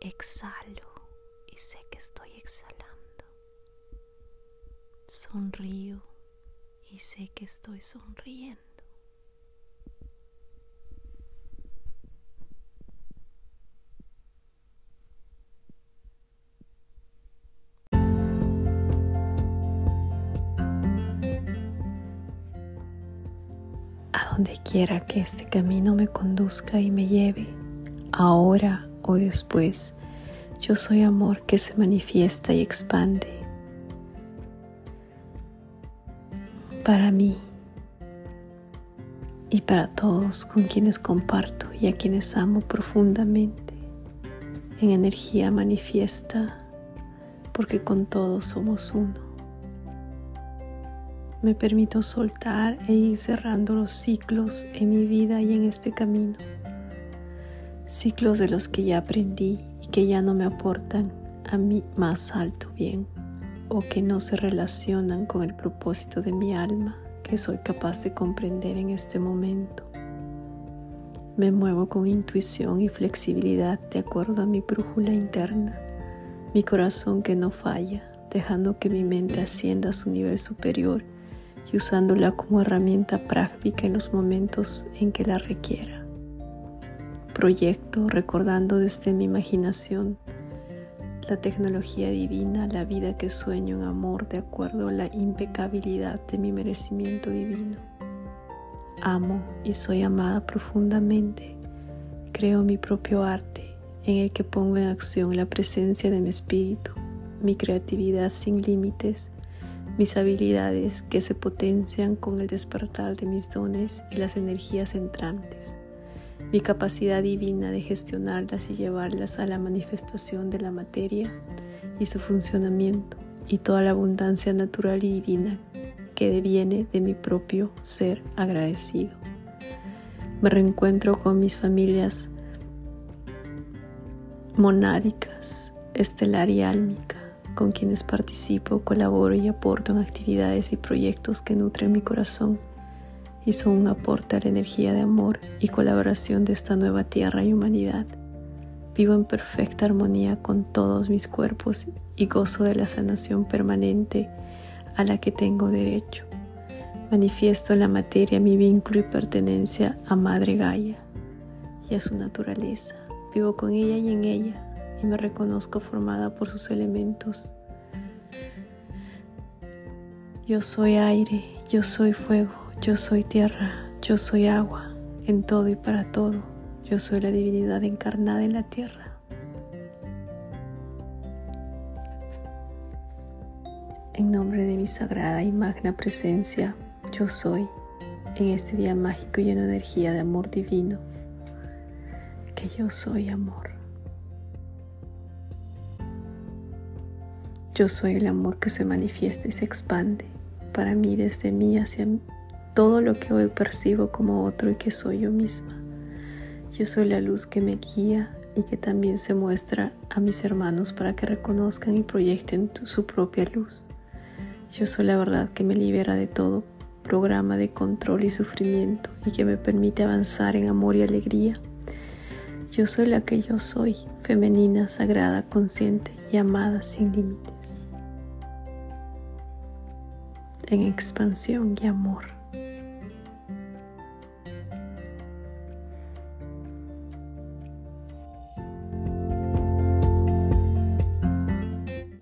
Exhalo y sé que estoy exhalando. Sonrío y sé que estoy sonriendo. A donde quiera que este camino me conduzca y me lleve, ahora o después, yo soy amor que se manifiesta y expande. Para mí y para todos con quienes comparto y a quienes amo profundamente, en energía manifiesta, porque con todos somos uno me permito soltar e ir cerrando los ciclos en mi vida y en este camino. Ciclos de los que ya aprendí y que ya no me aportan a mi más alto bien o que no se relacionan con el propósito de mi alma que soy capaz de comprender en este momento. Me muevo con intuición y flexibilidad de acuerdo a mi brújula interna, mi corazón que no falla, dejando que mi mente ascienda a su nivel superior y usándola como herramienta práctica en los momentos en que la requiera. Proyecto recordando desde mi imaginación la tecnología divina, la vida que sueño en amor de acuerdo a la impecabilidad de mi merecimiento divino. Amo y soy amada profundamente. Creo mi propio arte en el que pongo en acción la presencia de mi espíritu, mi creatividad sin límites mis habilidades que se potencian con el despertar de mis dones y las energías entrantes, mi capacidad divina de gestionarlas y llevarlas a la manifestación de la materia y su funcionamiento y toda la abundancia natural y divina que deviene de mi propio ser agradecido. Me reencuentro con mis familias monádicas, estelar y álmica con quienes participo, colaboro y aporto en actividades y proyectos que nutren mi corazón son un aporte a la energía de amor y colaboración de esta nueva tierra y humanidad. Vivo en perfecta armonía con todos mis cuerpos y gozo de la sanación permanente a la que tengo derecho. Manifiesto en la materia mi vínculo y pertenencia a Madre Gaia y a su naturaleza. Vivo con ella y en ella y me reconozco formada por sus elementos. Yo soy aire, yo soy fuego, yo soy tierra, yo soy agua, en todo y para todo. Yo soy la divinidad encarnada en la tierra. En nombre de mi sagrada y magna presencia, yo soy, en este día mágico lleno de energía de amor divino, que yo soy amor. Yo soy el amor que se manifiesta y se expande para mí desde mí hacia todo lo que hoy percibo como otro y que soy yo misma. Yo soy la luz que me guía y que también se muestra a mis hermanos para que reconozcan y proyecten su propia luz. Yo soy la verdad que me libera de todo programa de control y sufrimiento y que me permite avanzar en amor y alegría. Yo soy la que yo soy, femenina, sagrada, consciente y amada sin límites en expansión y amor.